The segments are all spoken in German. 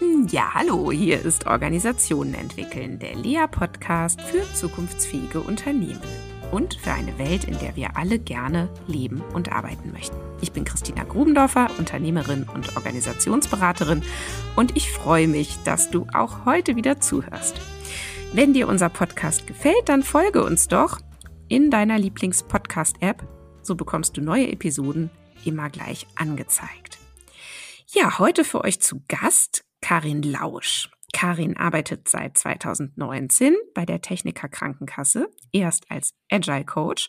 Ja, hallo, hier ist Organisationen entwickeln, der Lea-Podcast für zukunftsfähige Unternehmen und für eine Welt, in der wir alle gerne leben und arbeiten möchten. Ich bin Christina Grubendorfer, Unternehmerin und Organisationsberaterin und ich freue mich, dass du auch heute wieder zuhörst. Wenn dir unser Podcast gefällt, dann folge uns doch in deiner Lieblings-Podcast-App. So bekommst du neue Episoden immer gleich angezeigt. Ja, heute für euch zu Gast Karin Lausch. Karin arbeitet seit 2019 bei der Techniker Krankenkasse, erst als Agile Coach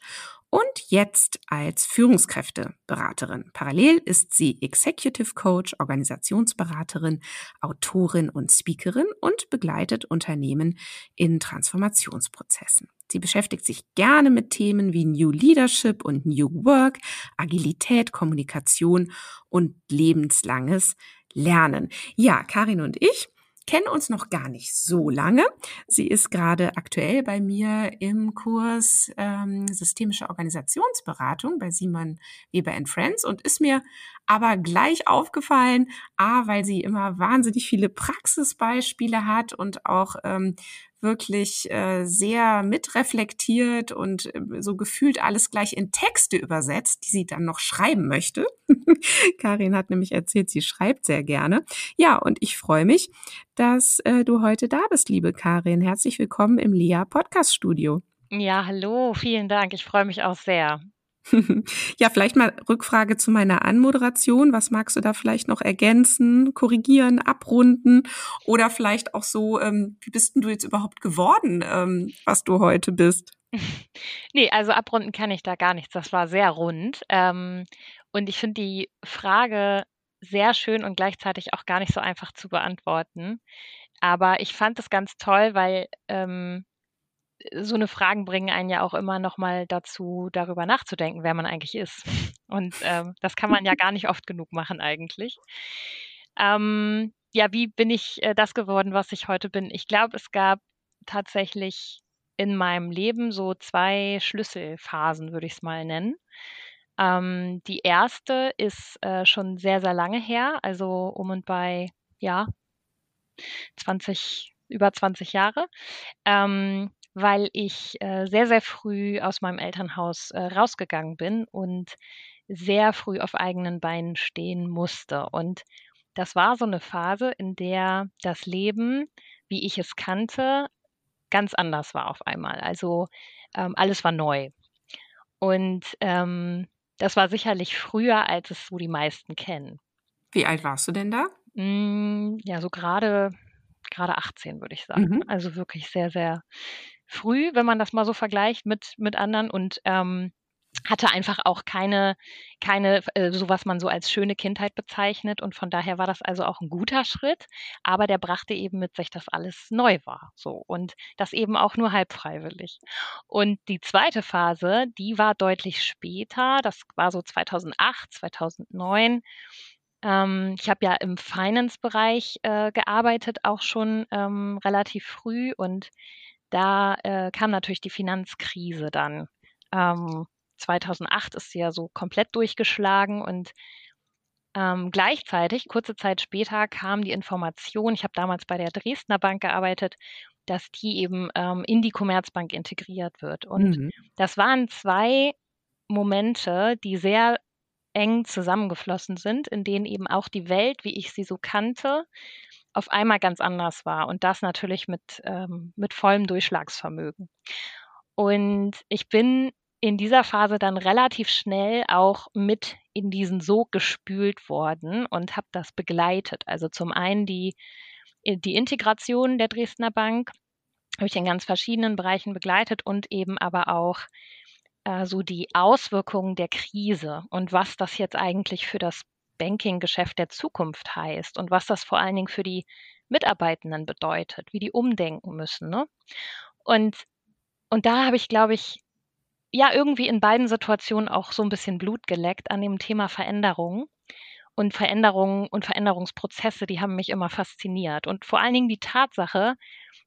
und jetzt als Führungskräfteberaterin. Parallel ist sie Executive Coach, Organisationsberaterin, Autorin und Speakerin und begleitet Unternehmen in Transformationsprozessen. Sie beschäftigt sich gerne mit Themen wie New Leadership und New Work, Agilität, Kommunikation und lebenslanges Lernen. Ja, Karin und ich kennen uns noch gar nicht so lange. Sie ist gerade aktuell bei mir im Kurs ähm, Systemische Organisationsberatung bei Simon Weber Friends und ist mir aber gleich aufgefallen, a, weil sie immer wahnsinnig viele Praxisbeispiele hat und auch ähm, wirklich äh, sehr mitreflektiert und äh, so gefühlt alles gleich in Texte übersetzt, die sie dann noch schreiben möchte. Karin hat nämlich erzählt, sie schreibt sehr gerne. Ja, und ich freue mich, dass äh, du heute da bist, liebe Karin. Herzlich willkommen im Lea Podcast Studio. Ja, hallo, vielen Dank. Ich freue mich auch sehr. ja, vielleicht mal Rückfrage zu meiner Anmoderation. Was magst du da vielleicht noch ergänzen, korrigieren, abrunden oder vielleicht auch so, ähm, wie bist denn du jetzt überhaupt geworden, ähm, was du heute bist? nee, also abrunden kann ich da gar nichts. Das war sehr rund. Ähm, und ich finde die Frage sehr schön und gleichzeitig auch gar nicht so einfach zu beantworten. Aber ich fand es ganz toll, weil ähm, so eine Fragen bringen einen ja auch immer noch mal dazu, darüber nachzudenken, wer man eigentlich ist. Und ähm, das kann man ja gar nicht oft genug machen eigentlich. Ähm, ja, wie bin ich äh, das geworden, was ich heute bin? Ich glaube, es gab tatsächlich in meinem Leben so zwei Schlüsselphasen, würde ich es mal nennen. Ähm, die erste ist äh, schon sehr, sehr lange her, also um und bei, ja, 20, über 20 Jahre. Ähm, weil ich äh, sehr, sehr früh aus meinem Elternhaus äh, rausgegangen bin und sehr früh auf eigenen Beinen stehen musste. Und das war so eine Phase, in der das Leben, wie ich es kannte, ganz anders war auf einmal. Also ähm, alles war neu. Und ähm, das war sicherlich früher, als es so die meisten kennen. Wie alt warst du denn da? Mm, ja, so gerade gerade 18, würde ich sagen. Mhm. Also wirklich sehr, sehr früh, wenn man das mal so vergleicht mit, mit anderen und ähm, hatte einfach auch keine, keine, äh, so was man so als schöne Kindheit bezeichnet. Und von daher war das also auch ein guter Schritt. Aber der brachte eben mit sich, dass alles neu war. So. Und das eben auch nur halb freiwillig. Und die zweite Phase, die war deutlich später. Das war so 2008, 2009. Ähm, ich habe ja im Finance-Bereich äh, gearbeitet, auch schon ähm, relativ früh. Und da äh, kam natürlich die Finanzkrise dann. Ähm, 2008 ist sie ja so komplett durchgeschlagen und ähm, gleichzeitig, kurze Zeit später, kam die Information, ich habe damals bei der Dresdner Bank gearbeitet, dass die eben ähm, in die Commerzbank integriert wird. Und mhm. das waren zwei Momente, die sehr eng zusammengeflossen sind, in denen eben auch die Welt, wie ich sie so kannte, auf einmal ganz anders war und das natürlich mit, ähm, mit vollem Durchschlagsvermögen. Und ich bin in dieser Phase dann relativ schnell auch mit in diesen Sog gespült worden und habe das begleitet. Also zum einen die, äh, die Integration der Dresdner Bank habe ich in ganz verschiedenen Bereichen begleitet und eben aber auch äh, so die Auswirkungen der Krise und was das jetzt eigentlich für das Banking-Geschäft der Zukunft heißt und was das vor allen Dingen für die Mitarbeitenden bedeutet, wie die umdenken müssen. Ne? Und, und da habe ich, glaube ich, ja, irgendwie in beiden Situationen auch so ein bisschen Blut geleckt an dem Thema Veränderung. Und Veränderungen und Veränderungsprozesse, die haben mich immer fasziniert. Und vor allen Dingen die Tatsache,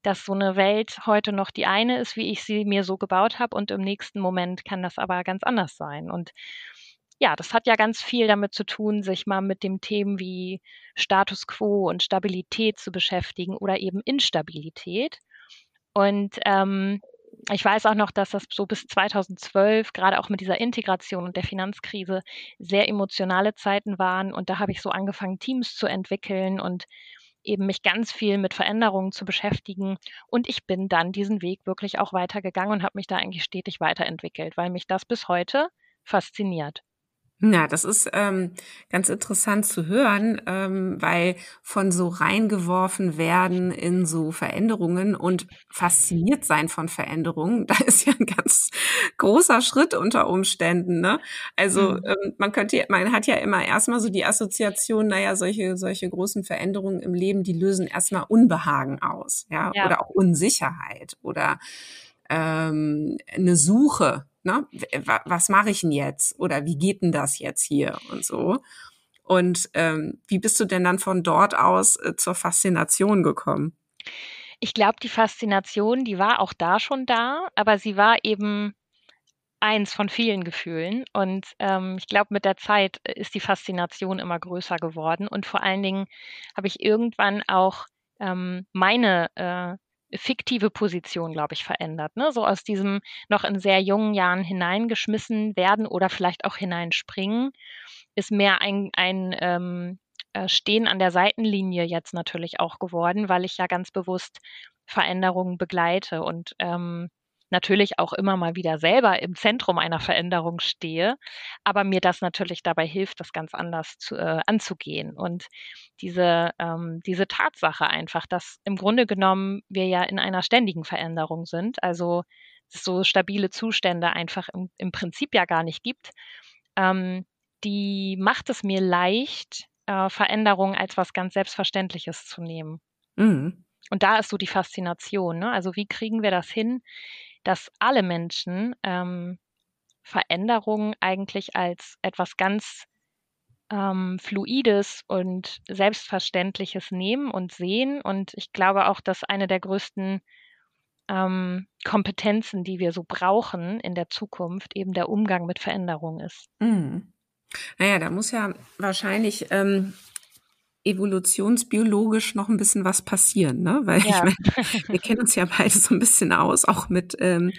dass so eine Welt heute noch die eine ist, wie ich sie mir so gebaut habe, und im nächsten Moment kann das aber ganz anders sein. Und ja, das hat ja ganz viel damit zu tun, sich mal mit dem Themen wie Status quo und Stabilität zu beschäftigen oder eben Instabilität. Und ähm, ich weiß auch noch, dass das so bis 2012, gerade auch mit dieser Integration und der Finanzkrise, sehr emotionale Zeiten waren. Und da habe ich so angefangen, Teams zu entwickeln und eben mich ganz viel mit Veränderungen zu beschäftigen. Und ich bin dann diesen Weg wirklich auch weitergegangen und habe mich da eigentlich stetig weiterentwickelt, weil mich das bis heute fasziniert. Ja, das ist ähm, ganz interessant zu hören, ähm, weil von so reingeworfen werden in so Veränderungen und fasziniert sein von Veränderungen, da ist ja ein ganz großer Schritt unter Umständen. Ne? Also mhm. ähm, man könnte, man hat ja immer erstmal so die Assoziation, naja, solche solche großen Veränderungen im Leben, die lösen erstmal Unbehagen aus, ja, ja. oder auch Unsicherheit oder ähm, eine Suche ne, was mache ich denn jetzt oder wie geht denn das jetzt hier und so. Und ähm, wie bist du denn dann von dort aus äh, zur Faszination gekommen? Ich glaube, die Faszination, die war auch da schon da, aber sie war eben eins von vielen Gefühlen. Und ähm, ich glaube, mit der Zeit ist die Faszination immer größer geworden. Und vor allen Dingen habe ich irgendwann auch ähm, meine äh, fiktive Position, glaube ich, verändert. Ne? So aus diesem noch in sehr jungen Jahren hineingeschmissen werden oder vielleicht auch hineinspringen, ist mehr ein, ein ähm, äh, Stehen an der Seitenlinie jetzt natürlich auch geworden, weil ich ja ganz bewusst Veränderungen begleite und ähm, natürlich auch immer mal wieder selber im Zentrum einer Veränderung stehe, aber mir das natürlich dabei hilft, das ganz anders zu, äh, anzugehen. Und diese, ähm, diese Tatsache einfach, dass im Grunde genommen wir ja in einer ständigen Veränderung sind, also so stabile Zustände einfach im, im Prinzip ja gar nicht gibt, ähm, die macht es mir leicht, äh, Veränderungen als was ganz Selbstverständliches zu nehmen. Mhm. Und da ist so die Faszination. Ne? Also wie kriegen wir das hin, dass alle Menschen ähm, Veränderungen eigentlich als etwas ganz ähm, Fluides und Selbstverständliches nehmen und sehen. Und ich glaube auch, dass eine der größten ähm, Kompetenzen, die wir so brauchen in der Zukunft, eben der Umgang mit Veränderungen ist. Mhm. Naja, da muss ja wahrscheinlich ähm, evolutionsbiologisch noch ein bisschen was passieren, ne? Weil ja. ich meine, wir kennen uns ja beide so ein bisschen aus, auch mit ähm,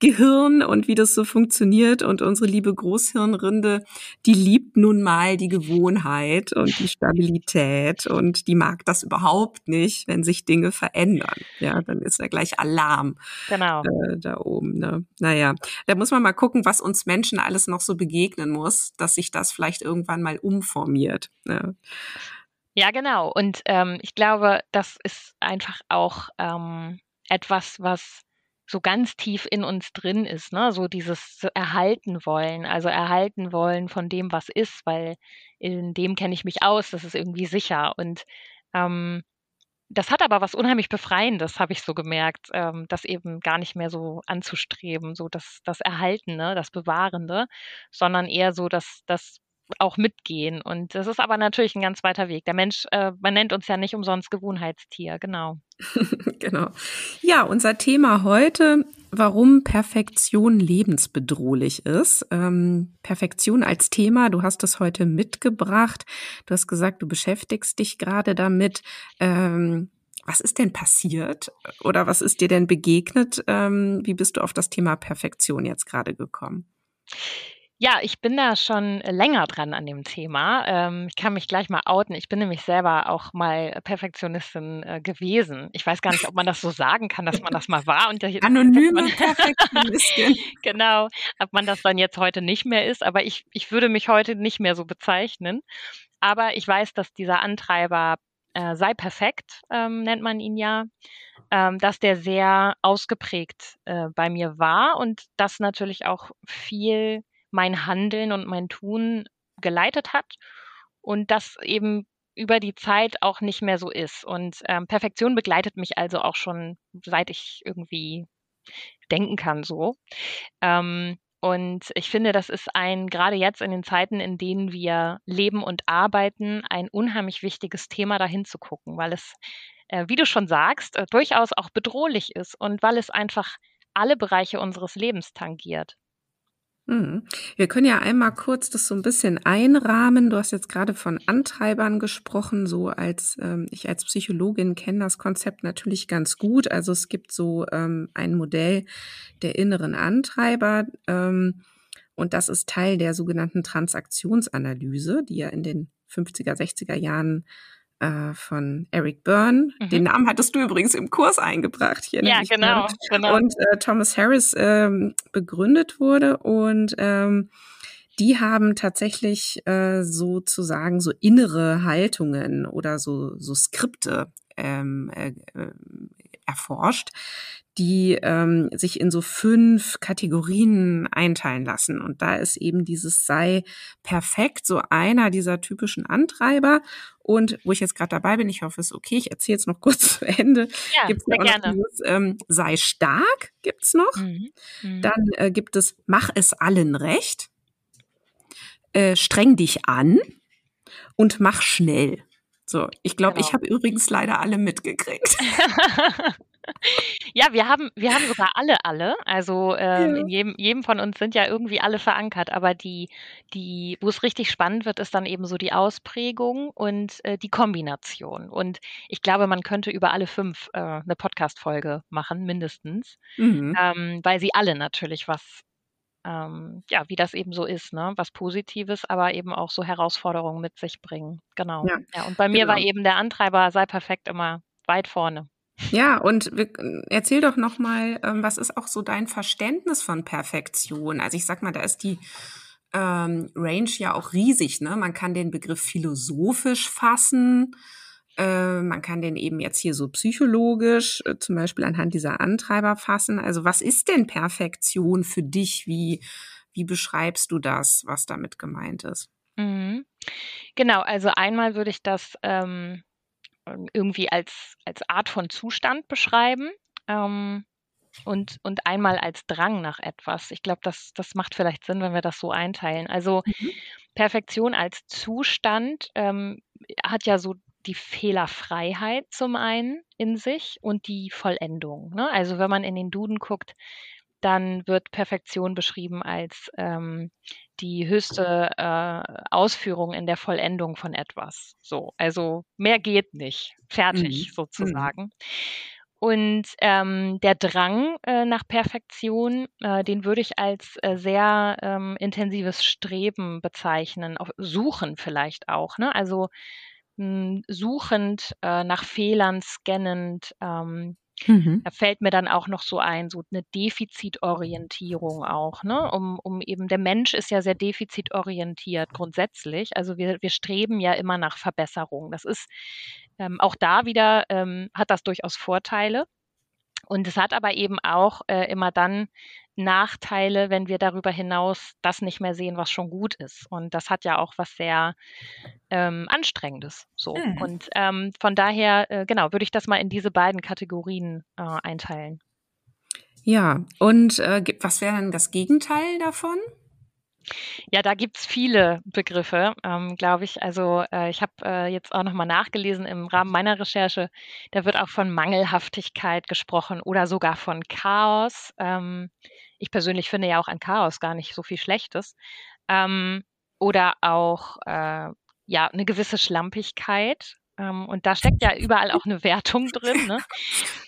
Gehirn und wie das so funktioniert. Und unsere liebe Großhirnrinde, die liebt nun mal die Gewohnheit und die Stabilität und die mag das überhaupt nicht, wenn sich Dinge verändern. Ja, dann ist da gleich Alarm genau. äh, da oben. Ne? Naja, da muss man mal gucken, was uns Menschen alles noch so begegnen muss, dass sich das vielleicht irgendwann mal umformiert. Ne? Ja, genau. Und ähm, ich glaube, das ist einfach auch ähm, etwas, was so ganz tief in uns drin ist, ne? So dieses erhalten wollen, also erhalten wollen von dem, was ist, weil in dem kenne ich mich aus, das ist irgendwie sicher. Und ähm, das hat aber was unheimlich Befreiendes, habe ich so gemerkt, ähm, das eben gar nicht mehr so anzustreben, so das, das Erhaltene, das Bewahrende, sondern eher so das, das auch mitgehen. Und das ist aber natürlich ein ganz weiter Weg. Der Mensch, äh, man nennt uns ja nicht umsonst Gewohnheitstier, genau. genau. Ja, unser Thema heute, warum Perfektion lebensbedrohlich ist. Ähm, Perfektion als Thema, du hast es heute mitgebracht. Du hast gesagt, du beschäftigst dich gerade damit. Ähm, was ist denn passiert oder was ist dir denn begegnet? Ähm, wie bist du auf das Thema Perfektion jetzt gerade gekommen? Ja, ich bin da schon länger dran an dem Thema. Ähm, ich kann mich gleich mal outen. Ich bin nämlich selber auch mal Perfektionistin äh, gewesen. Ich weiß gar nicht, ob man das so sagen kann, dass man das mal war. Und Anonyme Perfektionistin. genau, ob man das dann jetzt heute nicht mehr ist. Aber ich, ich würde mich heute nicht mehr so bezeichnen. Aber ich weiß, dass dieser Antreiber äh, sei perfekt, ähm, nennt man ihn ja, ähm, dass der sehr ausgeprägt äh, bei mir war und das natürlich auch viel mein Handeln und mein Tun geleitet hat und das eben über die Zeit auch nicht mehr so ist. Und ähm, Perfektion begleitet mich also auch schon, seit ich irgendwie denken kann, so. Ähm, und ich finde, das ist ein, gerade jetzt in den Zeiten, in denen wir leben und arbeiten, ein unheimlich wichtiges Thema, dahin zu gucken, weil es, äh, wie du schon sagst, äh, durchaus auch bedrohlich ist und weil es einfach alle Bereiche unseres Lebens tangiert. Mhm. Wir können ja einmal kurz das so ein bisschen einrahmen. Du hast jetzt gerade von Antreibern gesprochen, so als ähm, ich als Psychologin kenne das Konzept natürlich ganz gut. Also es gibt so ähm, ein Modell der inneren Antreiber ähm, und das ist Teil der sogenannten Transaktionsanalyse, die ja in den 50er, 60er Jahren äh, von Eric Byrne. Mhm. Den Namen hattest du übrigens im Kurs eingebracht hier. Ja, genau, genau. Und äh, Thomas Harris ähm, begründet wurde und ähm, die haben tatsächlich äh, sozusagen so innere Haltungen oder so, so Skripte ähm, äh, äh erforscht, die ähm, sich in so fünf Kategorien einteilen lassen. Und da ist eben dieses sei perfekt so einer dieser typischen Antreiber. Und wo ich jetzt gerade dabei bin, ich hoffe, es ist okay, ich erzähle jetzt noch kurz zu Ende. Ja, gibt's sehr gerne. Dieses, ähm, sei stark gibt's noch. Mhm. Mhm. Dann äh, gibt es mach es allen recht. Äh, streng dich an und mach schnell. So, ich glaube, genau. ich habe übrigens leider alle mitgekriegt. ja, wir haben, wir haben sogar alle alle. Also ähm, ja. in jedem, jedem von uns sind ja irgendwie alle verankert. Aber die, die, wo es richtig spannend wird, ist dann eben so die Ausprägung und äh, die Kombination. Und ich glaube, man könnte über alle fünf äh, eine Podcast-Folge machen, mindestens, mhm. ähm, weil sie alle natürlich was ähm, ja, wie das eben so ist, ne? Was Positives, aber eben auch so Herausforderungen mit sich bringen. Genau. Ja, ja und bei mir genau. war eben der Antreiber sei perfekt immer weit vorne. Ja, und erzähl doch noch mal, ähm, was ist auch so dein Verständnis von Perfektion? Also ich sag mal, da ist die ähm, Range ja auch riesig. Ne? Man kann den Begriff philosophisch fassen. Äh, man kann den eben jetzt hier so psychologisch, äh, zum Beispiel anhand dieser Antreiber fassen. Also was ist denn Perfektion für dich? Wie, wie beschreibst du das, was damit gemeint ist? Mhm. Genau, also einmal würde ich das ähm, irgendwie als, als Art von Zustand beschreiben. Ähm, und, und einmal als Drang nach etwas. Ich glaube, das, das macht vielleicht Sinn, wenn wir das so einteilen. Also mhm. Perfektion als Zustand ähm, hat ja so die Fehlerfreiheit zum einen in sich und die Vollendung. Ne? Also wenn man in den Duden guckt, dann wird Perfektion beschrieben als ähm, die höchste äh, Ausführung in der Vollendung von etwas. So, also mehr geht nicht. Fertig mhm. sozusagen. Mhm. Und ähm, der Drang äh, nach Perfektion, äh, den würde ich als äh, sehr ähm, intensives Streben bezeichnen, auf Suchen vielleicht auch. Ne? Also mh, suchend äh, nach Fehlern, scannend, ähm, Mhm. Da fällt mir dann auch noch so ein, so eine Defizitorientierung auch, ne? Um, um eben, der Mensch ist ja sehr defizitorientiert grundsätzlich. Also wir, wir streben ja immer nach Verbesserung. Das ist ähm, auch da wieder, ähm, hat das durchaus Vorteile. Und es hat aber eben auch äh, immer dann Nachteile, wenn wir darüber hinaus das nicht mehr sehen, was schon gut ist. Und das hat ja auch was sehr ähm, Anstrengendes. So. Mhm. Und ähm, von daher, äh, genau, würde ich das mal in diese beiden Kategorien äh, einteilen. Ja, und äh, was wäre dann das Gegenteil davon? Ja, da gibt's viele Begriffe, ähm, glaube ich. Also äh, ich habe äh, jetzt auch nochmal nachgelesen im Rahmen meiner Recherche. Da wird auch von Mangelhaftigkeit gesprochen oder sogar von Chaos. Ähm, ich persönlich finde ja auch an Chaos gar nicht so viel Schlechtes. Ähm, oder auch äh, ja eine gewisse Schlampigkeit. Ähm, und da steckt ja überall auch eine Wertung drin. Ne?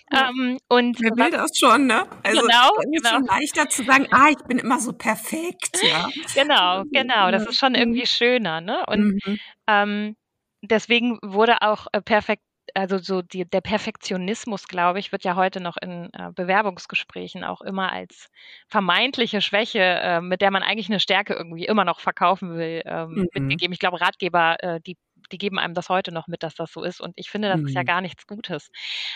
Ähm, und Wer will das schon, ne? Also genau, ist genau. schon leichter zu sagen, ah, ich bin immer so perfekt, ja. Genau, genau. Das ist schon irgendwie schöner, ne? Und mhm. ähm, deswegen wurde auch äh, perfekt also so die, der Perfektionismus, glaube ich, wird ja heute noch in äh, Bewerbungsgesprächen auch immer als vermeintliche Schwäche, äh, mit der man eigentlich eine Stärke irgendwie immer noch verkaufen will, ähm, mhm. mitgegeben. Ich glaube, Ratgeber, äh, die die geben einem das heute noch mit, dass das so ist. Und ich finde, das mhm. ist ja mhm. gar nichts Gutes.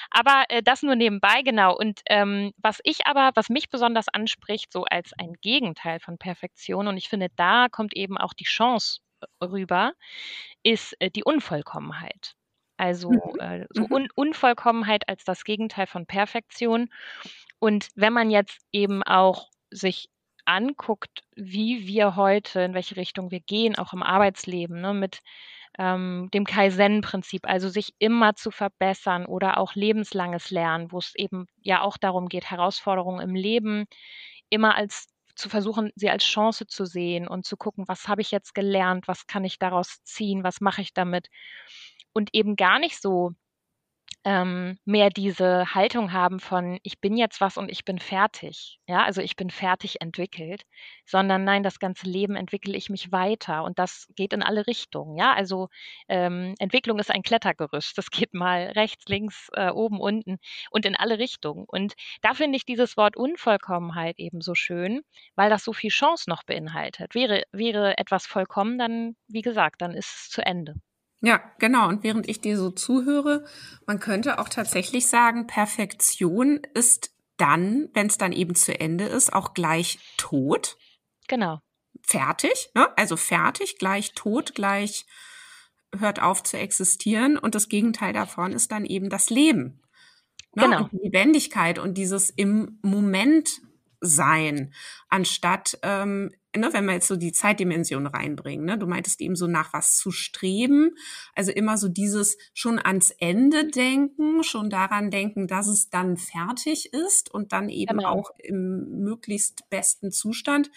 Aber äh, das nur nebenbei, genau. Und ähm, was ich aber, was mich besonders anspricht, so als ein Gegenteil von Perfektion, und ich finde, da kommt eben auch die Chance äh, rüber, ist äh, die Unvollkommenheit. Also mhm. äh, so mhm. Un Unvollkommenheit als das Gegenteil von Perfektion. Und wenn man jetzt eben auch sich anguckt, wie wir heute, in welche Richtung wir gehen, auch im Arbeitsleben, ne, mit ähm, dem Kaizen-Prinzip, also sich immer zu verbessern oder auch lebenslanges Lernen, wo es eben ja auch darum geht, Herausforderungen im Leben immer als zu versuchen, sie als Chance zu sehen und zu gucken, was habe ich jetzt gelernt, was kann ich daraus ziehen, was mache ich damit. Und eben gar nicht so ähm, mehr diese Haltung haben von ich bin jetzt was und ich bin fertig, ja, also ich bin fertig entwickelt, sondern nein, das ganze Leben entwickle ich mich weiter und das geht in alle Richtungen, ja, also ähm, Entwicklung ist ein Klettergerüst, das geht mal rechts, links, äh, oben, unten und in alle Richtungen und da finde ich dieses Wort Unvollkommenheit eben so schön, weil das so viel Chance noch beinhaltet. Wäre, wäre etwas vollkommen, dann, wie gesagt, dann ist es zu Ende. Ja, genau. Und während ich dir so zuhöre, man könnte auch tatsächlich sagen, Perfektion ist dann, wenn es dann eben zu Ende ist, auch gleich tot. Genau. Fertig, ne? Also fertig, gleich tot, gleich hört auf zu existieren. Und das Gegenteil davon ist dann eben das Leben. Ne? Genau. Und die Lebendigkeit und dieses im Moment sein, anstatt ähm, ne, wenn wir jetzt so die Zeitdimension reinbringen, ne, du meintest eben so nach was zu streben, also immer so dieses schon ans Ende denken, schon daran denken, dass es dann fertig ist und dann eben genau. auch im möglichst besten Zustand.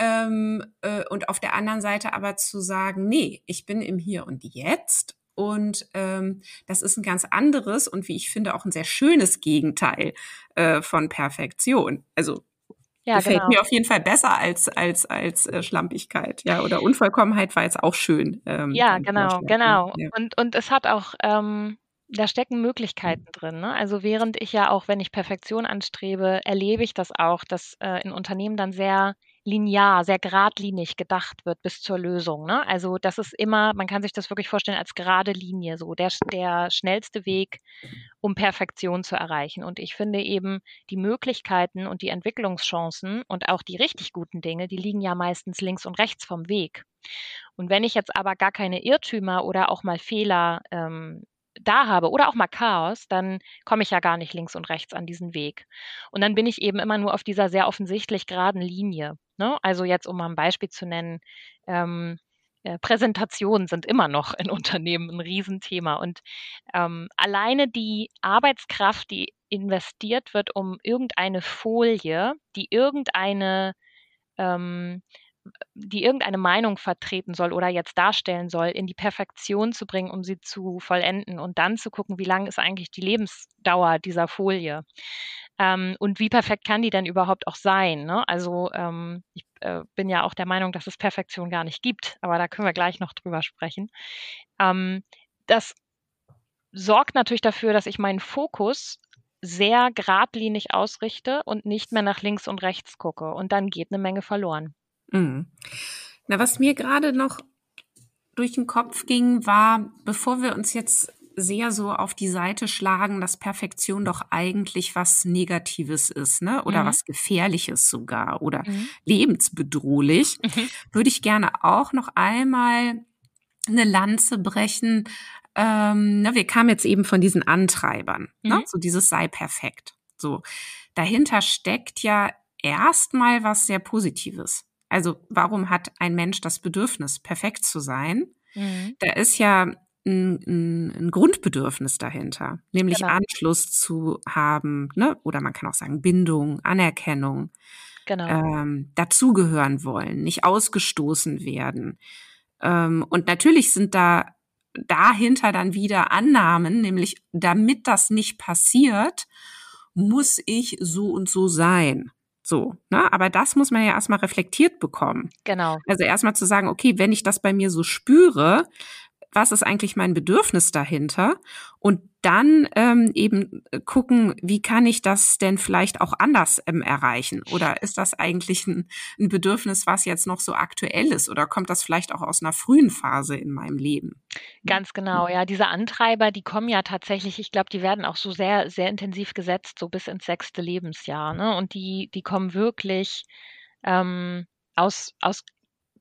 Ähm, äh, und auf der anderen Seite aber zu sagen, nee, ich bin im Hier und Jetzt und ähm, das ist ein ganz anderes und wie ich finde auch ein sehr schönes Gegenteil äh, von Perfektion. Also ja, Gefällt genau. mir auf jeden Fall besser als als als äh, Schlampigkeit, ja oder Unvollkommenheit war jetzt auch schön. Ähm, ja, genau, genau. Ja. Und und es hat auch ähm, da stecken Möglichkeiten drin. Ne? Also während ich ja auch, wenn ich Perfektion anstrebe, erlebe ich das auch, dass äh, in Unternehmen dann sehr linear, sehr geradlinig gedacht wird bis zur Lösung. Ne? Also das ist immer, man kann sich das wirklich vorstellen als gerade Linie, so der, der schnellste Weg, um Perfektion zu erreichen. Und ich finde eben, die Möglichkeiten und die Entwicklungschancen und auch die richtig guten Dinge, die liegen ja meistens links und rechts vom Weg. Und wenn ich jetzt aber gar keine Irrtümer oder auch mal Fehler ähm, da habe oder auch mal Chaos, dann komme ich ja gar nicht links und rechts an diesen Weg. Und dann bin ich eben immer nur auf dieser sehr offensichtlich geraden Linie. Ne? Also jetzt, um mal ein Beispiel zu nennen, ähm, äh, Präsentationen sind immer noch in Unternehmen ein Riesenthema. Und ähm, alleine die Arbeitskraft, die investiert wird, um irgendeine Folie, die irgendeine ähm, die irgendeine Meinung vertreten soll oder jetzt darstellen soll, in die Perfektion zu bringen, um sie zu vollenden und dann zu gucken, wie lang ist eigentlich die Lebensdauer dieser Folie. Ähm, und wie perfekt kann die denn überhaupt auch sein? Ne? Also ähm, ich äh, bin ja auch der Meinung, dass es Perfektion gar nicht gibt, aber da können wir gleich noch drüber sprechen. Ähm, das sorgt natürlich dafür, dass ich meinen Fokus sehr geradlinig ausrichte und nicht mehr nach links und rechts gucke. Und dann geht eine Menge verloren. Mhm. Na, was mir gerade noch durch den Kopf ging, war, bevor wir uns jetzt sehr so auf die Seite schlagen, dass Perfektion doch eigentlich was Negatives ist, ne? Oder mhm. was Gefährliches sogar oder mhm. lebensbedrohlich, mhm. würde ich gerne auch noch einmal eine Lanze brechen. Ähm, ne, wir kamen jetzt eben von diesen Antreibern, ne? Mhm. so dieses sei perfekt. So, dahinter steckt ja erstmal was sehr Positives. Also warum hat ein Mensch das Bedürfnis, perfekt zu sein? Mhm. Da ist ja ein, ein, ein Grundbedürfnis dahinter, nämlich genau. Anschluss zu haben, ne? oder man kann auch sagen Bindung, Anerkennung, genau. ähm, dazugehören wollen, nicht ausgestoßen werden. Ähm, und natürlich sind da dahinter dann wieder Annahmen, nämlich damit das nicht passiert, muss ich so und so sein. So, ne? Aber das muss man ja erstmal reflektiert bekommen. Genau. Also erstmal zu sagen, okay, wenn ich das bei mir so spüre, was ist eigentlich mein Bedürfnis dahinter? Und dann ähm, eben gucken, wie kann ich das denn vielleicht auch anders ähm, erreichen? Oder ist das eigentlich ein, ein Bedürfnis, was jetzt noch so aktuell ist? Oder kommt das vielleicht auch aus einer frühen Phase in meinem Leben? Ganz genau, ja. Diese Antreiber, die kommen ja tatsächlich, ich glaube, die werden auch so sehr, sehr intensiv gesetzt, so bis ins sechste Lebensjahr. Ne? Und die, die kommen wirklich ähm, aus, aus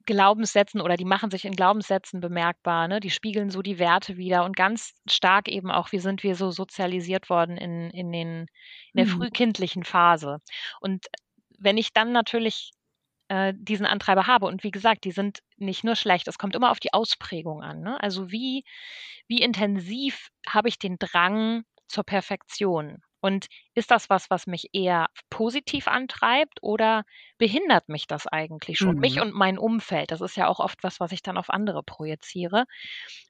Glaubenssätzen oder die machen sich in Glaubenssätzen bemerkbar, ne? Die spiegeln so die Werte wieder und ganz stark eben auch, wie sind wir so sozialisiert worden in, in, den, in der mhm. frühkindlichen Phase. Und wenn ich dann natürlich äh, diesen Antreiber habe und wie gesagt, die sind nicht nur schlecht, es kommt immer auf die Ausprägung an. Ne? Also wie, wie intensiv habe ich den Drang zur Perfektion? Und ist das was, was mich eher positiv antreibt oder behindert mich das eigentlich schon? Mhm. Mich und mein Umfeld. Das ist ja auch oft was, was ich dann auf andere projiziere.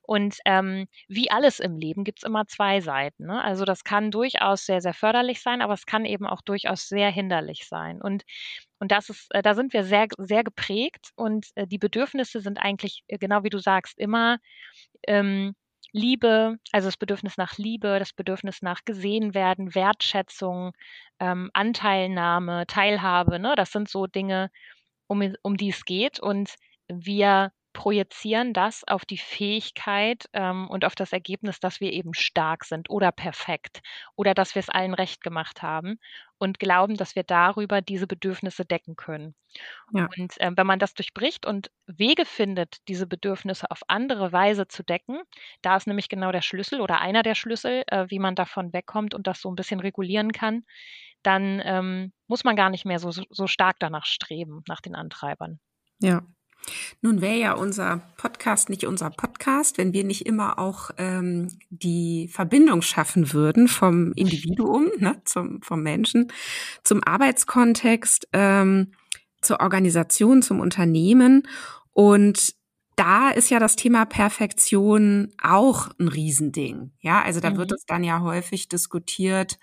Und ähm, wie alles im Leben gibt es immer zwei Seiten. Ne? Also das kann durchaus sehr, sehr förderlich sein, aber es kann eben auch durchaus sehr hinderlich sein. Und und das ist, äh, da sind wir sehr, sehr geprägt und äh, die Bedürfnisse sind eigentlich, äh, genau wie du sagst, immer ähm, Liebe, also das Bedürfnis nach Liebe, das Bedürfnis nach gesehen werden, Wertschätzung, ähm, Anteilnahme, Teilhabe, ne? Das sind so Dinge, um, um die es geht. Und wir projizieren das auf die Fähigkeit ähm, und auf das Ergebnis, dass wir eben stark sind oder perfekt oder dass wir es allen recht gemacht haben und glauben, dass wir darüber diese Bedürfnisse decken können. Ja. Und äh, wenn man das durchbricht und Wege findet, diese Bedürfnisse auf andere Weise zu decken, da ist nämlich genau der Schlüssel oder einer der Schlüssel, äh, wie man davon wegkommt und das so ein bisschen regulieren kann, dann ähm, muss man gar nicht mehr so, so stark danach streben, nach den Antreibern. Ja, nun wäre ja unser Podcast nicht unser Podcast, wenn wir nicht immer auch ähm, die Verbindung schaffen würden vom Individuum, ne, zum, vom Menschen, zum Arbeitskontext, ähm, zur Organisation, zum Unternehmen. Und da ist ja das Thema Perfektion auch ein Riesending. Ja, also da mhm. wird es dann ja häufig diskutiert,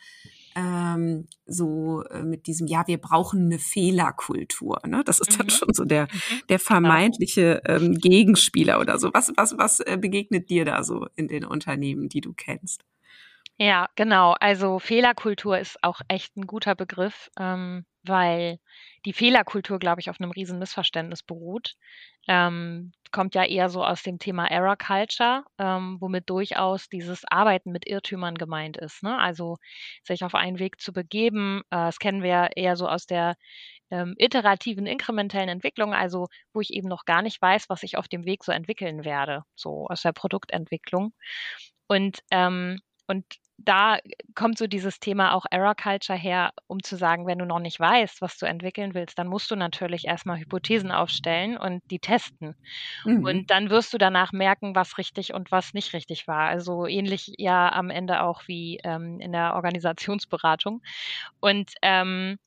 ähm, so äh, mit diesem, ja, wir brauchen eine Fehlerkultur. Ne? Das ist mhm. dann schon so der, mhm. der vermeintliche ähm, Gegenspieler oder so. Was, was, was äh, begegnet dir da so in den Unternehmen, die du kennst? Ja, genau. Also Fehlerkultur ist auch echt ein guter Begriff, ähm, weil die Fehlerkultur, glaube ich, auf einem riesen Missverständnis beruht. Ähm, kommt ja eher so aus dem Thema Error Culture, ähm, womit durchaus dieses Arbeiten mit Irrtümern gemeint ist. Ne? Also sich auf einen Weg zu begeben. Äh, das kennen wir eher so aus der ähm, iterativen, inkrementellen Entwicklung, also wo ich eben noch gar nicht weiß, was ich auf dem Weg so entwickeln werde, so aus der Produktentwicklung. Und, ähm, und da kommt so dieses Thema auch Error Culture her, um zu sagen, wenn du noch nicht weißt, was du entwickeln willst, dann musst du natürlich erstmal Hypothesen aufstellen und die testen. Mhm. Und dann wirst du danach merken, was richtig und was nicht richtig war. Also ähnlich ja am Ende auch wie ähm, in der Organisationsberatung. Und ähm,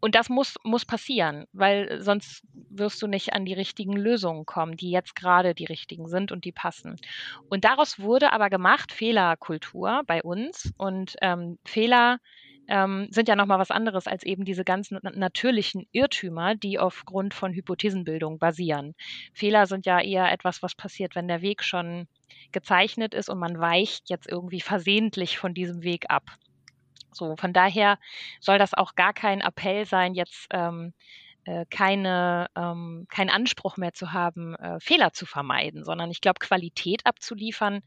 und das muss, muss passieren, weil sonst wirst du nicht an die richtigen Lösungen kommen, die jetzt gerade die richtigen sind und die passen. Und daraus wurde aber gemacht Fehlerkultur bei uns. Und ähm, Fehler ähm, sind ja nochmal was anderes als eben diese ganzen natürlichen Irrtümer, die aufgrund von Hypothesenbildung basieren. Fehler sind ja eher etwas, was passiert, wenn der Weg schon gezeichnet ist und man weicht jetzt irgendwie versehentlich von diesem Weg ab. So, von daher soll das auch gar kein Appell sein, jetzt ähm, äh, keine, ähm, keinen Anspruch mehr zu haben, äh, Fehler zu vermeiden, sondern ich glaube, Qualität abzuliefern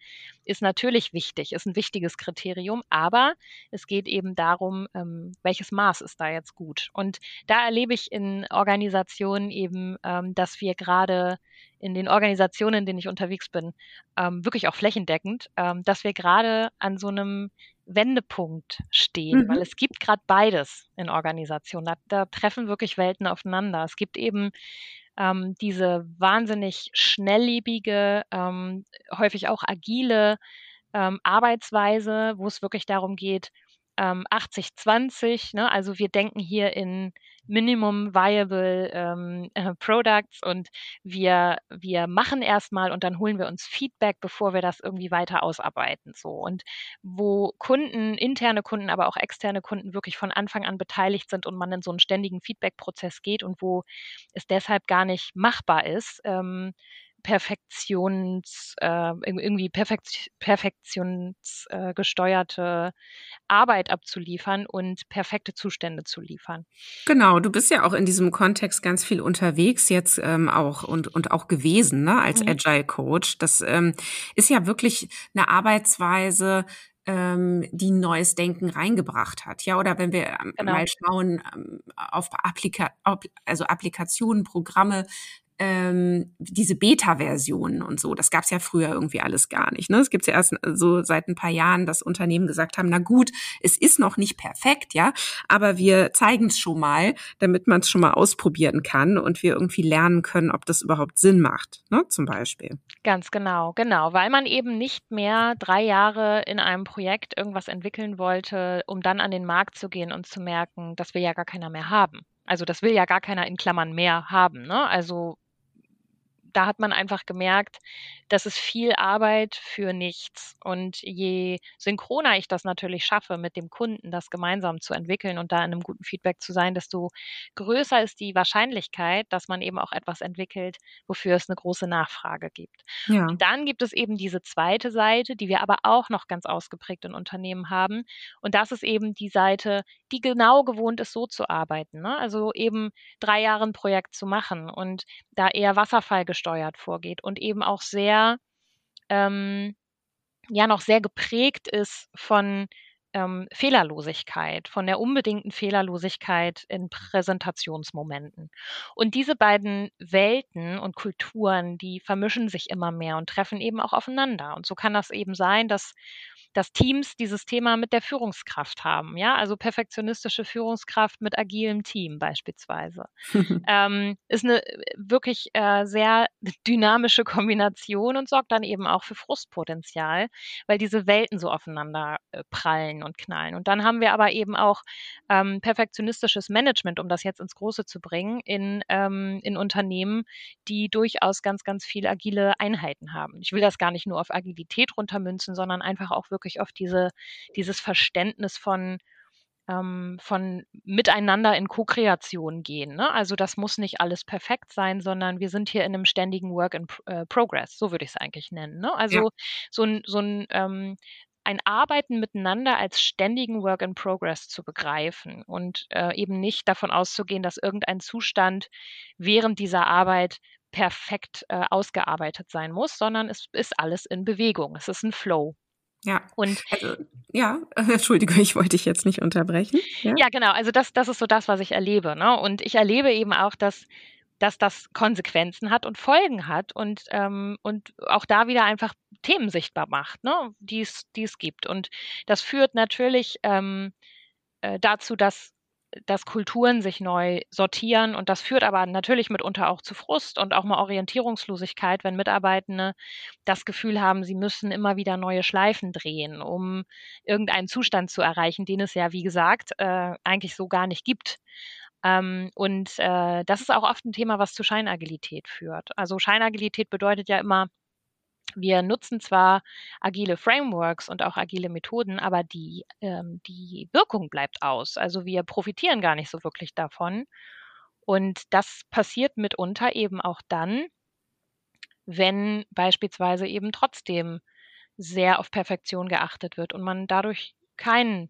ist natürlich wichtig, ist ein wichtiges Kriterium, aber es geht eben darum, ähm, welches Maß ist da jetzt gut. Und da erlebe ich in Organisationen eben, ähm, dass wir gerade in den Organisationen, in denen ich unterwegs bin, ähm, wirklich auch flächendeckend, ähm, dass wir gerade an so einem Wendepunkt stehen, mhm. weil es gibt gerade beides in Organisationen. Da, da, treffen wirklich Welten aufeinander. Es gibt eben ähm, diese wahnsinnig schnelllebige, ähm, häufig auch agile ähm, Arbeitsweise, wo es wirklich darum geht, 80-20, ähm, ne? also wir denken hier in Minimum Viable ähm, äh, Products und wir, wir machen erstmal und dann holen wir uns Feedback, bevor wir das irgendwie weiter ausarbeiten. So. Und wo Kunden, interne Kunden, aber auch externe Kunden wirklich von Anfang an beteiligt sind und man in so einen ständigen Feedback-Prozess geht und wo es deshalb gar nicht machbar ist, ähm, Perfektions, äh, irgendwie perfekt, perfektionsgesteuerte äh, Arbeit abzuliefern und perfekte Zustände zu liefern. Genau, du bist ja auch in diesem Kontext ganz viel unterwegs jetzt ähm, auch und, und auch gewesen, ne, als mhm. Agile Coach. Das ähm, ist ja wirklich eine Arbeitsweise, ähm, die neues Denken reingebracht hat. Ja, oder wenn wir ähm, genau. mal schauen ähm, auf Applika also Applikationen, Programme, ähm, diese Beta-Versionen und so. Das gab es ja früher irgendwie alles gar nicht. Ne? Es gibt ja erst so seit ein paar Jahren, dass Unternehmen gesagt haben, na gut, es ist noch nicht perfekt, ja, aber wir zeigen es schon mal, damit man es schon mal ausprobieren kann und wir irgendwie lernen können, ob das überhaupt Sinn macht, ne? Zum Beispiel. Ganz genau, genau, weil man eben nicht mehr drei Jahre in einem Projekt irgendwas entwickeln wollte, um dann an den Markt zu gehen und zu merken, dass wir ja gar keiner mehr haben. Also das will ja gar keiner in Klammern mehr haben. Ne? Also da hat man einfach gemerkt, das ist viel Arbeit für nichts. Und je synchroner ich das natürlich schaffe, mit dem Kunden das gemeinsam zu entwickeln und da in einem guten Feedback zu sein, desto größer ist die Wahrscheinlichkeit, dass man eben auch etwas entwickelt, wofür es eine große Nachfrage gibt. Ja. Und dann gibt es eben diese zweite Seite, die wir aber auch noch ganz ausgeprägt in Unternehmen haben. Und das ist eben die Seite, die genau gewohnt ist, so zu arbeiten. Ne? Also eben drei Jahre ein Projekt zu machen und da eher wasserfallgesteuert vorgeht und eben auch sehr, ähm, ja, noch sehr geprägt ist von ähm, Fehlerlosigkeit, von der unbedingten Fehlerlosigkeit in Präsentationsmomenten. Und diese beiden Welten und Kulturen, die vermischen sich immer mehr und treffen eben auch aufeinander. Und so kann das eben sein, dass dass Teams dieses Thema mit der Führungskraft haben. Ja, also perfektionistische Führungskraft mit agilem Team beispielsweise. ähm, ist eine äh, wirklich äh, sehr dynamische Kombination und sorgt dann eben auch für Frustpotenzial, weil diese Welten so aufeinander äh, prallen und knallen. Und dann haben wir aber eben auch ähm, perfektionistisches Management, um das jetzt ins Große zu bringen, in, ähm, in Unternehmen, die durchaus ganz, ganz viele agile Einheiten haben. Ich will das gar nicht nur auf Agilität runtermünzen, sondern einfach auch wirklich wirklich oft diese, dieses Verständnis von, ähm, von miteinander in Co-Kreation gehen. Ne? Also das muss nicht alles perfekt sein, sondern wir sind hier in einem ständigen Work in äh, Progress, so würde ich es eigentlich nennen. Ne? Also ja. so ein, so ein ähm, ein Arbeiten miteinander als ständigen Work in Progress zu begreifen und äh, eben nicht davon auszugehen, dass irgendein Zustand während dieser Arbeit perfekt äh, ausgearbeitet sein muss, sondern es ist alles in Bewegung. Es ist ein Flow. Ja. Und also, ja, Entschuldige, ich wollte dich jetzt nicht unterbrechen. Ja, ja genau. Also das, das ist so das, was ich erlebe. Ne? Und ich erlebe eben auch, dass dass das Konsequenzen hat und Folgen hat und, ähm, und auch da wieder einfach Themen sichtbar macht, ne, die es gibt. Und das führt natürlich ähm, äh, dazu, dass dass Kulturen sich neu sortieren und das führt aber natürlich mitunter auch zu Frust und auch mal Orientierungslosigkeit, wenn Mitarbeitende das Gefühl haben, sie müssen immer wieder neue Schleifen drehen, um irgendeinen Zustand zu erreichen, den es ja, wie gesagt, äh, eigentlich so gar nicht gibt. Ähm, und äh, das ist auch oft ein Thema, was zu Scheinagilität führt. Also Scheinagilität bedeutet ja immer, wir nutzen zwar agile Frameworks und auch agile Methoden, aber die, ähm, die Wirkung bleibt aus. Also wir profitieren gar nicht so wirklich davon. Und das passiert mitunter eben auch dann, wenn beispielsweise eben trotzdem sehr auf Perfektion geachtet wird und man dadurch keinen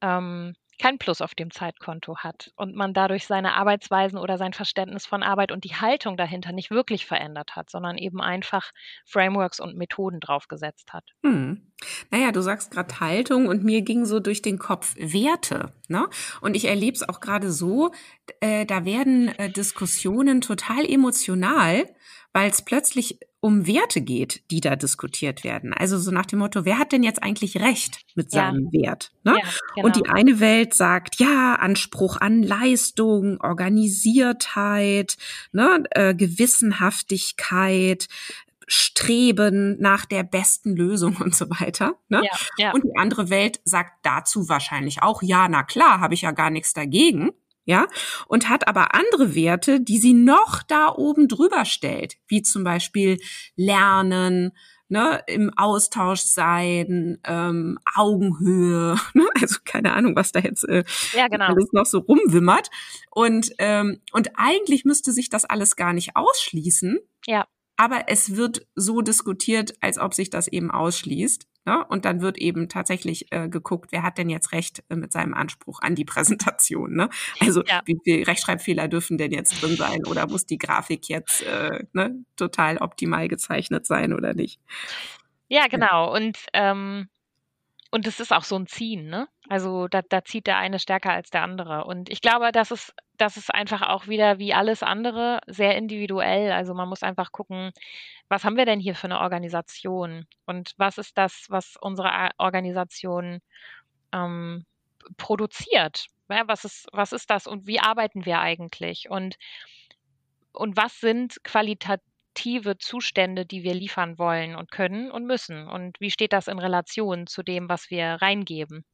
ähm, kein Plus auf dem Zeitkonto hat und man dadurch seine Arbeitsweisen oder sein Verständnis von Arbeit und die Haltung dahinter nicht wirklich verändert hat, sondern eben einfach Frameworks und Methoden draufgesetzt hat. Hm. Naja, du sagst gerade Haltung und mir ging so durch den Kopf Werte. Ne? Und ich erlebe es auch gerade so, äh, da werden äh, Diskussionen total emotional, weil es plötzlich um Werte geht, die da diskutiert werden. Also so nach dem Motto, wer hat denn jetzt eigentlich Recht mit seinem ja. Wert? Ne? Ja, genau. Und die eine Welt sagt, ja, Anspruch an Leistung, Organisiertheit, ne, äh, Gewissenhaftigkeit, Streben nach der besten Lösung und so weiter. Ne? Ja, ja. Und die andere Welt sagt dazu wahrscheinlich auch, ja, na klar, habe ich ja gar nichts dagegen ja, und hat aber andere Werte, die sie noch da oben drüber stellt, wie zum Beispiel Lernen, ne, im Austausch sein, ähm, Augenhöhe, ne? also keine Ahnung, was da jetzt äh, ja, genau. alles noch so rumwimmert. Und, ähm, und eigentlich müsste sich das alles gar nicht ausschließen. Ja. Aber es wird so diskutiert, als ob sich das eben ausschließt. Ne? Und dann wird eben tatsächlich äh, geguckt, wer hat denn jetzt recht äh, mit seinem Anspruch an die Präsentation. Ne? Also ja. wie viele Rechtschreibfehler dürfen denn jetzt drin sein oder muss die Grafik jetzt äh, ne, total optimal gezeichnet sein oder nicht? Ja, genau. Und ähm, und es ist auch so ein Ziehen, ne? Also da, da zieht der eine stärker als der andere. Und ich glaube, das ist, das ist einfach auch wieder wie alles andere sehr individuell. Also man muss einfach gucken, was haben wir denn hier für eine Organisation und was ist das, was unsere Organisation ähm, produziert? Ja, was, ist, was ist das und wie arbeiten wir eigentlich? Und, und was sind qualitative Zustände, die wir liefern wollen und können und müssen? Und wie steht das in Relation zu dem, was wir reingeben?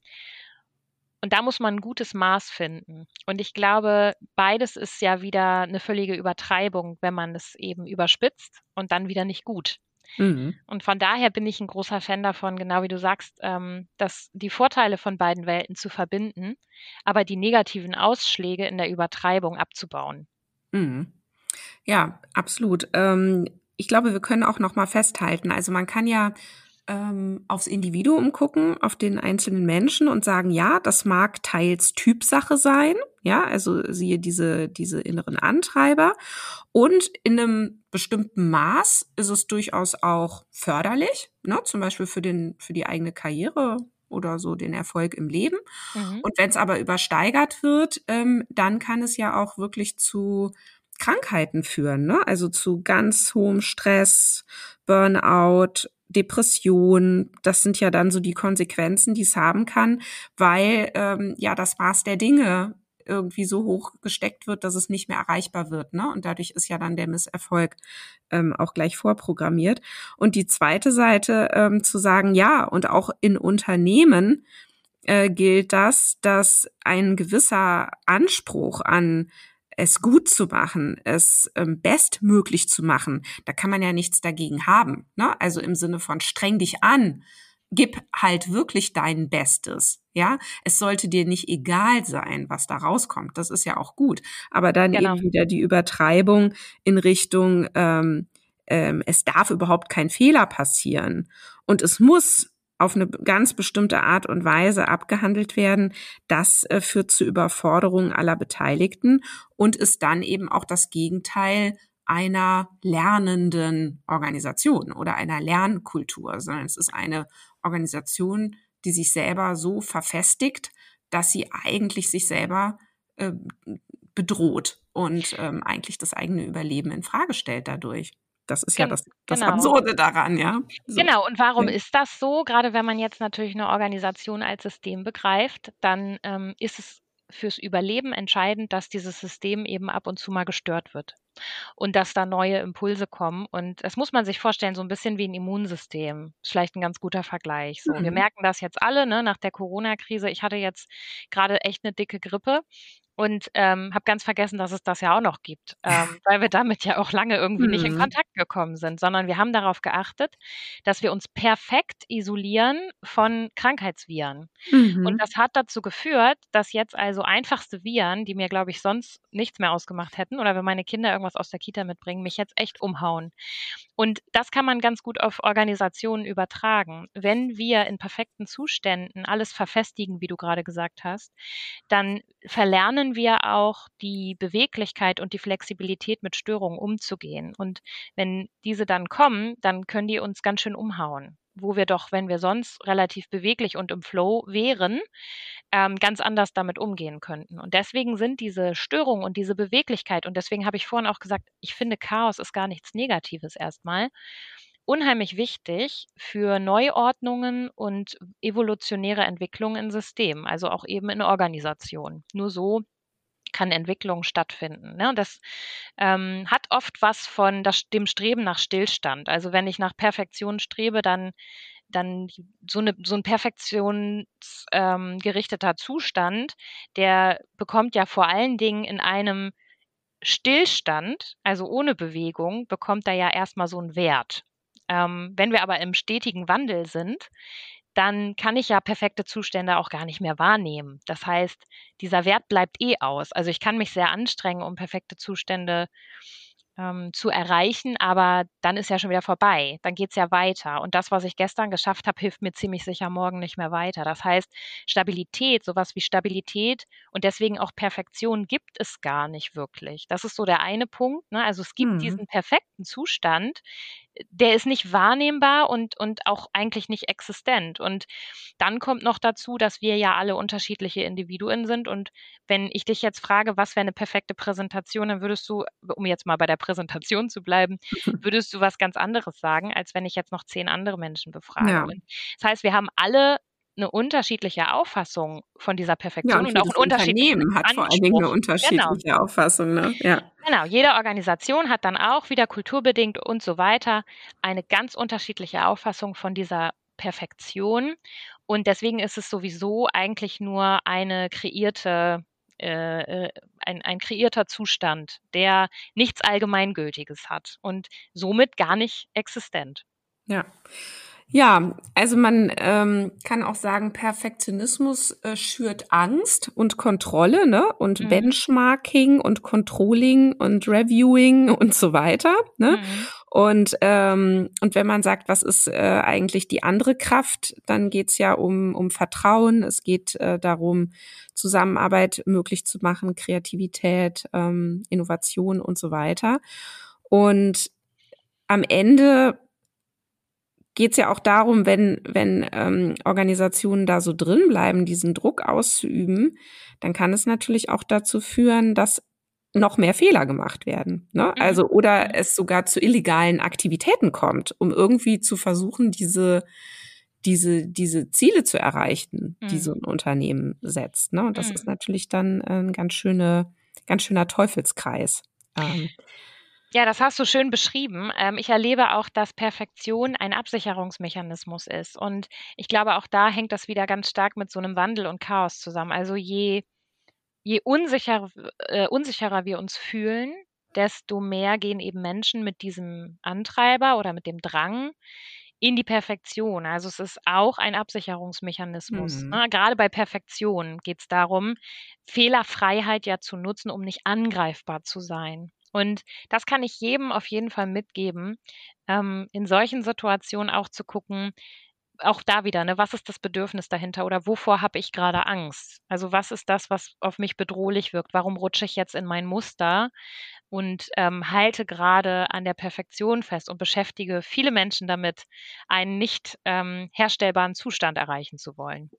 Und da muss man ein gutes Maß finden. Und ich glaube, beides ist ja wieder eine völlige Übertreibung, wenn man es eben überspitzt und dann wieder nicht gut. Mhm. Und von daher bin ich ein großer Fan davon, genau wie du sagst, ähm, dass die Vorteile von beiden Welten zu verbinden, aber die negativen Ausschläge in der Übertreibung abzubauen. Mhm. Ja, absolut. Ähm, ich glaube, wir können auch noch mal festhalten. Also man kann ja ähm, aufs Individuum gucken, auf den einzelnen Menschen und sagen, ja, das mag teils Typsache sein, ja, also siehe diese, diese inneren Antreiber. Und in einem bestimmten Maß ist es durchaus auch förderlich, ne, zum Beispiel für den, für die eigene Karriere oder so den Erfolg im Leben. Mhm. Und wenn es aber übersteigert wird, ähm, dann kann es ja auch wirklich zu Krankheiten führen, ne? Also zu ganz hohem Stress, Burnout, Depression, das sind ja dann so die Konsequenzen, die es haben kann, weil ähm, ja das Maß der Dinge irgendwie so hoch gesteckt wird, dass es nicht mehr erreichbar wird. Ne? Und dadurch ist ja dann der Misserfolg ähm, auch gleich vorprogrammiert. Und die zweite Seite ähm, zu sagen, ja, und auch in Unternehmen äh, gilt das, dass ein gewisser Anspruch an es gut zu machen, es ähm, bestmöglich zu machen, da kann man ja nichts dagegen haben. Ne? Also im Sinne von streng dich an, gib halt wirklich dein Bestes. Ja, es sollte dir nicht egal sein, was da rauskommt. Das ist ja auch gut. Aber dann genau. eben wieder die Übertreibung in Richtung, ähm, ähm, es darf überhaupt kein Fehler passieren. Und es muss auf eine ganz bestimmte Art und Weise abgehandelt werden, das äh, führt zu Überforderungen aller Beteiligten und ist dann eben auch das Gegenteil einer lernenden Organisation oder einer Lernkultur, sondern es ist eine Organisation, die sich selber so verfestigt, dass sie eigentlich sich selber äh, bedroht und ähm, eigentlich das eigene Überleben in Frage stellt dadurch. Das ist ja das, das genau. Absurde daran, ja. So. Genau, und warum ist das so? Gerade wenn man jetzt natürlich eine Organisation als System begreift, dann ähm, ist es fürs Überleben entscheidend, dass dieses System eben ab und zu mal gestört wird und dass da neue Impulse kommen. Und das muss man sich vorstellen, so ein bisschen wie ein Immunsystem. Ist vielleicht ein ganz guter Vergleich. So, mhm. Wir merken das jetzt alle ne, nach der Corona-Krise. Ich hatte jetzt gerade echt eine dicke Grippe und ähm, habe ganz vergessen, dass es das ja auch noch gibt, ähm, weil wir damit ja auch lange irgendwie mhm. nicht in mhm. Kontakt gekommen sind, sondern wir haben darauf geachtet, dass wir uns perfekt isolieren von Krankheitsviren. Mhm. Und das hat dazu geführt, dass jetzt also einfachste Viren, die mir, glaube ich, sonst nichts mehr ausgemacht hätten, oder wenn meine Kinder irgendwas aus der Kita mitbringen, mich jetzt echt umhauen. Und das kann man ganz gut auf Organisationen übertragen. Wenn wir in perfekten Zuständen alles verfestigen, wie du gerade gesagt hast, dann verlernen wir auch die Beweglichkeit und die Flexibilität mit Störungen umzugehen. Und wenn diese dann kommen, dann können die uns ganz schön umhauen wo wir doch, wenn wir sonst relativ beweglich und im Flow wären, ähm, ganz anders damit umgehen könnten. Und deswegen sind diese Störungen und diese Beweglichkeit, und deswegen habe ich vorhin auch gesagt, ich finde, Chaos ist gar nichts Negatives erstmal, unheimlich wichtig für Neuordnungen und evolutionäre Entwicklungen in Systemen, also auch eben in Organisationen. Nur so kann Entwicklung stattfinden. Ne? Und das ähm, hat oft was von das, dem Streben nach Stillstand. Also wenn ich nach Perfektion strebe, dann dann so, eine, so ein perfektionsgerichteter ähm, Zustand, der bekommt ja vor allen Dingen in einem Stillstand, also ohne Bewegung, bekommt er ja erstmal so einen Wert. Ähm, wenn wir aber im stetigen Wandel sind, dann kann ich ja perfekte Zustände auch gar nicht mehr wahrnehmen. Das heißt, dieser Wert bleibt eh aus. Also ich kann mich sehr anstrengen, um perfekte Zustände ähm, zu erreichen, aber dann ist ja schon wieder vorbei. Dann geht es ja weiter. Und das, was ich gestern geschafft habe, hilft mir ziemlich sicher morgen nicht mehr weiter. Das heißt, Stabilität, sowas wie Stabilität und deswegen auch Perfektion gibt es gar nicht wirklich. Das ist so der eine Punkt. Ne? Also es gibt mhm. diesen perfekten Zustand, der ist nicht wahrnehmbar und, und auch eigentlich nicht existent. Und dann kommt noch dazu, dass wir ja alle unterschiedliche Individuen sind. Und wenn ich dich jetzt frage, was wäre eine perfekte Präsentation, dann würdest du, um jetzt mal bei der Präsentation zu bleiben, würdest du was ganz anderes sagen, als wenn ich jetzt noch zehn andere Menschen befrage. Ja. Das heißt, wir haben alle eine unterschiedliche Auffassung von dieser Perfektion ja, und, und auch ein unterschiedliches hat vor allen Dingen eine unterschiedliche genau. Auffassung. Ne? Ja. Genau, jede Organisation hat dann auch wieder kulturbedingt und so weiter eine ganz unterschiedliche Auffassung von dieser Perfektion. Und deswegen ist es sowieso eigentlich nur eine kreierte äh, äh, ein, ein kreierter Zustand, der nichts Allgemeingültiges hat und somit gar nicht existent. Ja. Ja, also man ähm, kann auch sagen, Perfektionismus äh, schürt Angst und Kontrolle, ne? Und mhm. Benchmarking und Controlling und Reviewing und so weiter. Ne? Mhm. Und, ähm, und wenn man sagt, was ist äh, eigentlich die andere Kraft, dann geht's ja um, um Vertrauen, es geht äh, darum, Zusammenarbeit möglich zu machen, Kreativität, ähm, Innovation und so weiter. Und am Ende geht es ja auch darum, wenn, wenn ähm, Organisationen da so drin bleiben, diesen Druck auszuüben, dann kann es natürlich auch dazu führen, dass noch mehr Fehler gemacht werden. Ne? Mhm. Also oder mhm. es sogar zu illegalen Aktivitäten kommt, um irgendwie zu versuchen, diese diese diese Ziele zu erreichen, mhm. die so ein Unternehmen setzt. Ne? Und das mhm. ist natürlich dann ein ganz schöne, ganz schöner Teufelskreis. Ähm, ja, das hast du schön beschrieben. Ähm, ich erlebe auch, dass Perfektion ein Absicherungsmechanismus ist. Und ich glaube, auch da hängt das wieder ganz stark mit so einem Wandel und Chaos zusammen. Also je, je unsicher, äh, unsicherer wir uns fühlen, desto mehr gehen eben Menschen mit diesem Antreiber oder mit dem Drang in die Perfektion. Also es ist auch ein Absicherungsmechanismus. Mhm. Ne? Gerade bei Perfektion geht es darum, Fehlerfreiheit ja zu nutzen, um nicht angreifbar zu sein. Und das kann ich jedem auf jeden Fall mitgeben, ähm, in solchen Situationen auch zu gucken, auch da wieder, ne, was ist das Bedürfnis dahinter oder wovor habe ich gerade Angst? Also was ist das, was auf mich bedrohlich wirkt? Warum rutsche ich jetzt in mein Muster und ähm, halte gerade an der Perfektion fest und beschäftige viele Menschen damit, einen nicht ähm, herstellbaren Zustand erreichen zu wollen?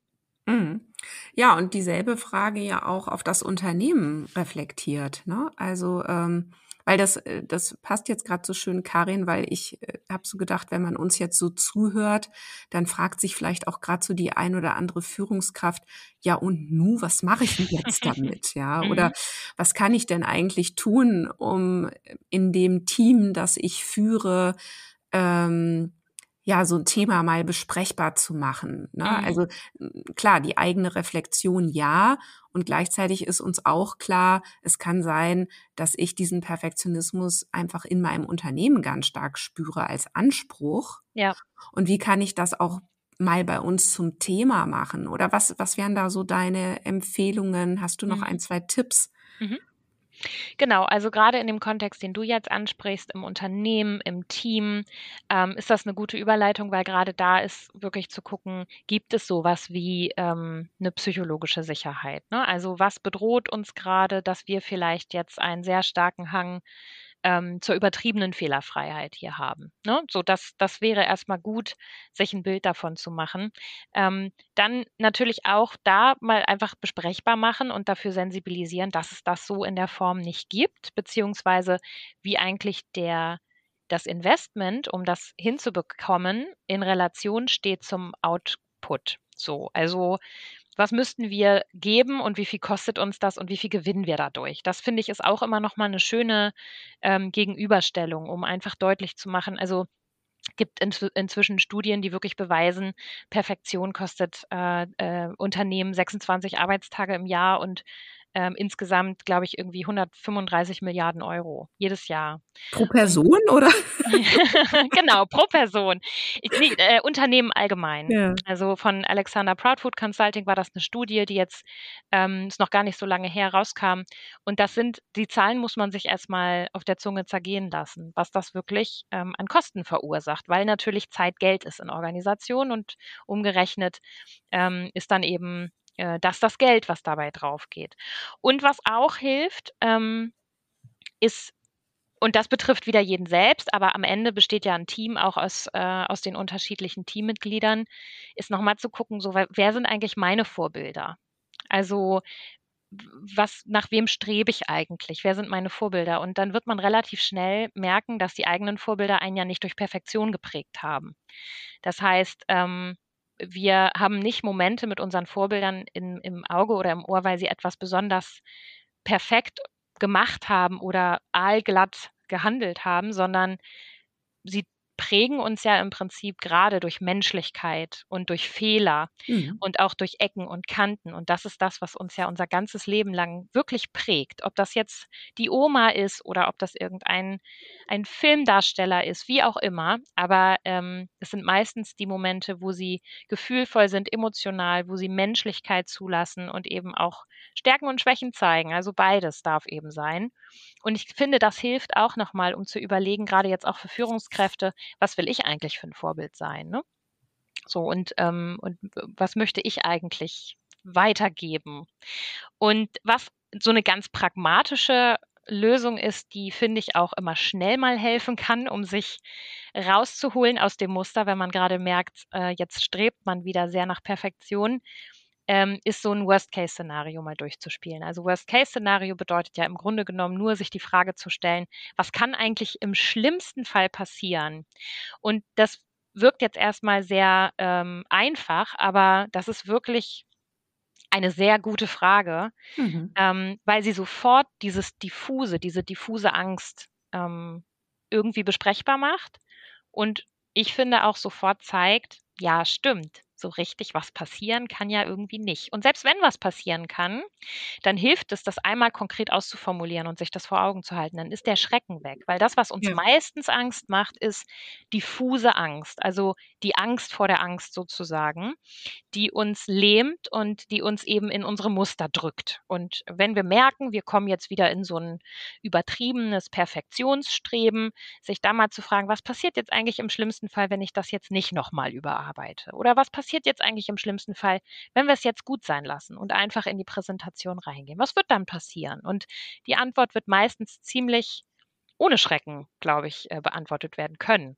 Mhm. Ja, und dieselbe Frage ja auch auf das Unternehmen reflektiert. Ne? Also ähm, weil das, äh, das passt jetzt gerade so schön, Karin, weil ich äh, habe so gedacht, wenn man uns jetzt so zuhört, dann fragt sich vielleicht auch gerade so die ein oder andere Führungskraft, ja und nu, was mache ich denn jetzt damit? Ja, oder mhm. was kann ich denn eigentlich tun, um in dem Team, das ich führe, ähm, ja, so ein Thema mal besprechbar zu machen. Ne? Mhm. Also klar, die eigene Reflexion ja. Und gleichzeitig ist uns auch klar, es kann sein, dass ich diesen Perfektionismus einfach in meinem Unternehmen ganz stark spüre als Anspruch. Ja. Und wie kann ich das auch mal bei uns zum Thema machen? Oder was, was wären da so deine Empfehlungen? Hast du noch mhm. ein, zwei Tipps? Mhm. Genau, also gerade in dem Kontext, den du jetzt ansprichst, im Unternehmen, im Team, ähm, ist das eine gute Überleitung, weil gerade da ist wirklich zu gucken, gibt es sowas wie ähm, eine psychologische Sicherheit? Ne? Also was bedroht uns gerade, dass wir vielleicht jetzt einen sehr starken Hang ähm, zur übertriebenen Fehlerfreiheit hier haben. Ne? So, das, das wäre erstmal gut, sich ein Bild davon zu machen. Ähm, dann natürlich auch da mal einfach besprechbar machen und dafür sensibilisieren, dass es das so in der Form nicht gibt, beziehungsweise wie eigentlich der das Investment, um das hinzubekommen, in Relation steht zum Output. So, also was müssten wir geben und wie viel kostet uns das und wie viel gewinnen wir dadurch? Das finde ich ist auch immer noch mal eine schöne ähm, Gegenüberstellung, um einfach deutlich zu machen, also gibt in, inzwischen Studien, die wirklich beweisen, Perfektion kostet äh, äh, Unternehmen 26 Arbeitstage im Jahr und ähm, insgesamt, glaube ich, irgendwie 135 Milliarden Euro jedes Jahr. Pro Person oder? genau, pro Person. Ich, nee, äh, Unternehmen allgemein. Ja. Also von Alexander Proudfood Consulting war das eine Studie, die jetzt ähm, ist noch gar nicht so lange her rauskam. Und das sind, die Zahlen muss man sich erstmal auf der Zunge zergehen lassen, was das wirklich ähm, an Kosten verursacht, weil natürlich Zeit Geld ist in Organisationen und umgerechnet ähm, ist dann eben äh, das das Geld, was dabei drauf geht. Und was auch hilft, ähm, ist und das betrifft wieder jeden selbst, aber am Ende besteht ja ein Team auch aus, äh, aus den unterschiedlichen Teammitgliedern, ist nochmal zu gucken, so, wer sind eigentlich meine Vorbilder? Also was, nach wem strebe ich eigentlich? Wer sind meine Vorbilder? Und dann wird man relativ schnell merken, dass die eigenen Vorbilder einen ja nicht durch Perfektion geprägt haben. Das heißt, ähm, wir haben nicht Momente mit unseren Vorbildern in, im Auge oder im Ohr, weil sie etwas besonders perfekt gemacht haben oder aalglatt gehandelt haben, sondern sie prägen uns ja im Prinzip gerade durch Menschlichkeit und durch Fehler mhm. und auch durch Ecken und Kanten. Und das ist das, was uns ja unser ganzes Leben lang wirklich prägt. Ob das jetzt die Oma ist oder ob das irgendein ein Filmdarsteller ist, wie auch immer. Aber ähm, es sind meistens die Momente, wo sie gefühlvoll sind, emotional, wo sie Menschlichkeit zulassen und eben auch Stärken und Schwächen zeigen. Also beides darf eben sein. Und ich finde, das hilft auch nochmal, um zu überlegen, gerade jetzt auch für Führungskräfte, was will ich eigentlich für ein Vorbild sein? Ne? So, und, ähm, und was möchte ich eigentlich weitergeben? Und was so eine ganz pragmatische Lösung ist, die finde ich auch immer schnell mal helfen kann, um sich rauszuholen aus dem Muster, wenn man gerade merkt, äh, jetzt strebt man wieder sehr nach Perfektion, ähm, ist so ein Worst-Case-Szenario mal durchzuspielen. Also Worst-Case-Szenario bedeutet ja im Grunde genommen nur, sich die Frage zu stellen, was kann eigentlich im schlimmsten Fall passieren? Und das wirkt jetzt erstmal sehr ähm, einfach, aber das ist wirklich eine sehr gute Frage, mhm. ähm, weil sie sofort dieses diffuse, diese diffuse Angst ähm, irgendwie besprechbar macht und ich finde auch sofort zeigt, ja, stimmt so richtig was passieren kann ja irgendwie nicht. Und selbst wenn was passieren kann, dann hilft es, das einmal konkret auszuformulieren und sich das vor Augen zu halten. Dann ist der Schrecken weg. Weil das, was uns ja. meistens Angst macht, ist diffuse Angst. Also die Angst vor der Angst sozusagen, die uns lähmt und die uns eben in unsere Muster drückt. Und wenn wir merken, wir kommen jetzt wieder in so ein übertriebenes Perfektionsstreben, sich da mal zu fragen, was passiert jetzt eigentlich im schlimmsten Fall, wenn ich das jetzt nicht nochmal überarbeite? Oder was passiert passiert jetzt eigentlich im schlimmsten Fall, wenn wir es jetzt gut sein lassen und einfach in die Präsentation reingehen? Was wird dann passieren? Und die Antwort wird meistens ziemlich ohne Schrecken, glaube ich, äh, beantwortet werden können.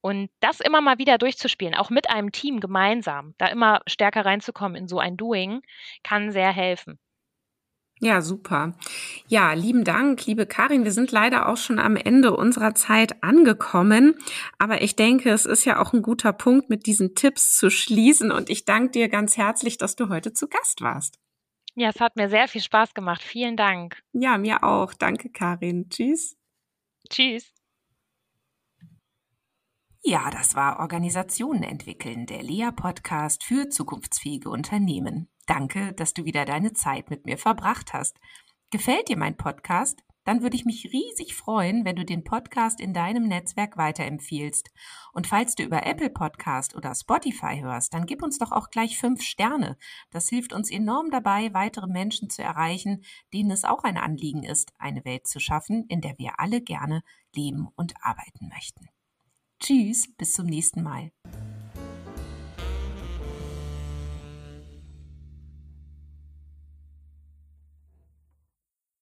Und das immer mal wieder durchzuspielen, auch mit einem Team gemeinsam, da immer stärker reinzukommen in so ein Doing, kann sehr helfen. Ja, super. Ja, lieben Dank, liebe Karin. Wir sind leider auch schon am Ende unserer Zeit angekommen. Aber ich denke, es ist ja auch ein guter Punkt, mit diesen Tipps zu schließen. Und ich danke dir ganz herzlich, dass du heute zu Gast warst. Ja, es hat mir sehr viel Spaß gemacht. Vielen Dank. Ja, mir auch. Danke, Karin. Tschüss. Tschüss. Ja, das war Organisationen entwickeln, der Lea-Podcast für zukunftsfähige Unternehmen. Danke, dass du wieder deine Zeit mit mir verbracht hast. Gefällt dir mein Podcast? Dann würde ich mich riesig freuen, wenn du den Podcast in deinem Netzwerk weiterempfiehlst. Und falls du über Apple Podcast oder Spotify hörst, dann gib uns doch auch gleich fünf Sterne. Das hilft uns enorm dabei, weitere Menschen zu erreichen, denen es auch ein Anliegen ist, eine Welt zu schaffen, in der wir alle gerne leben und arbeiten möchten. Tschüss, bis zum nächsten Mal.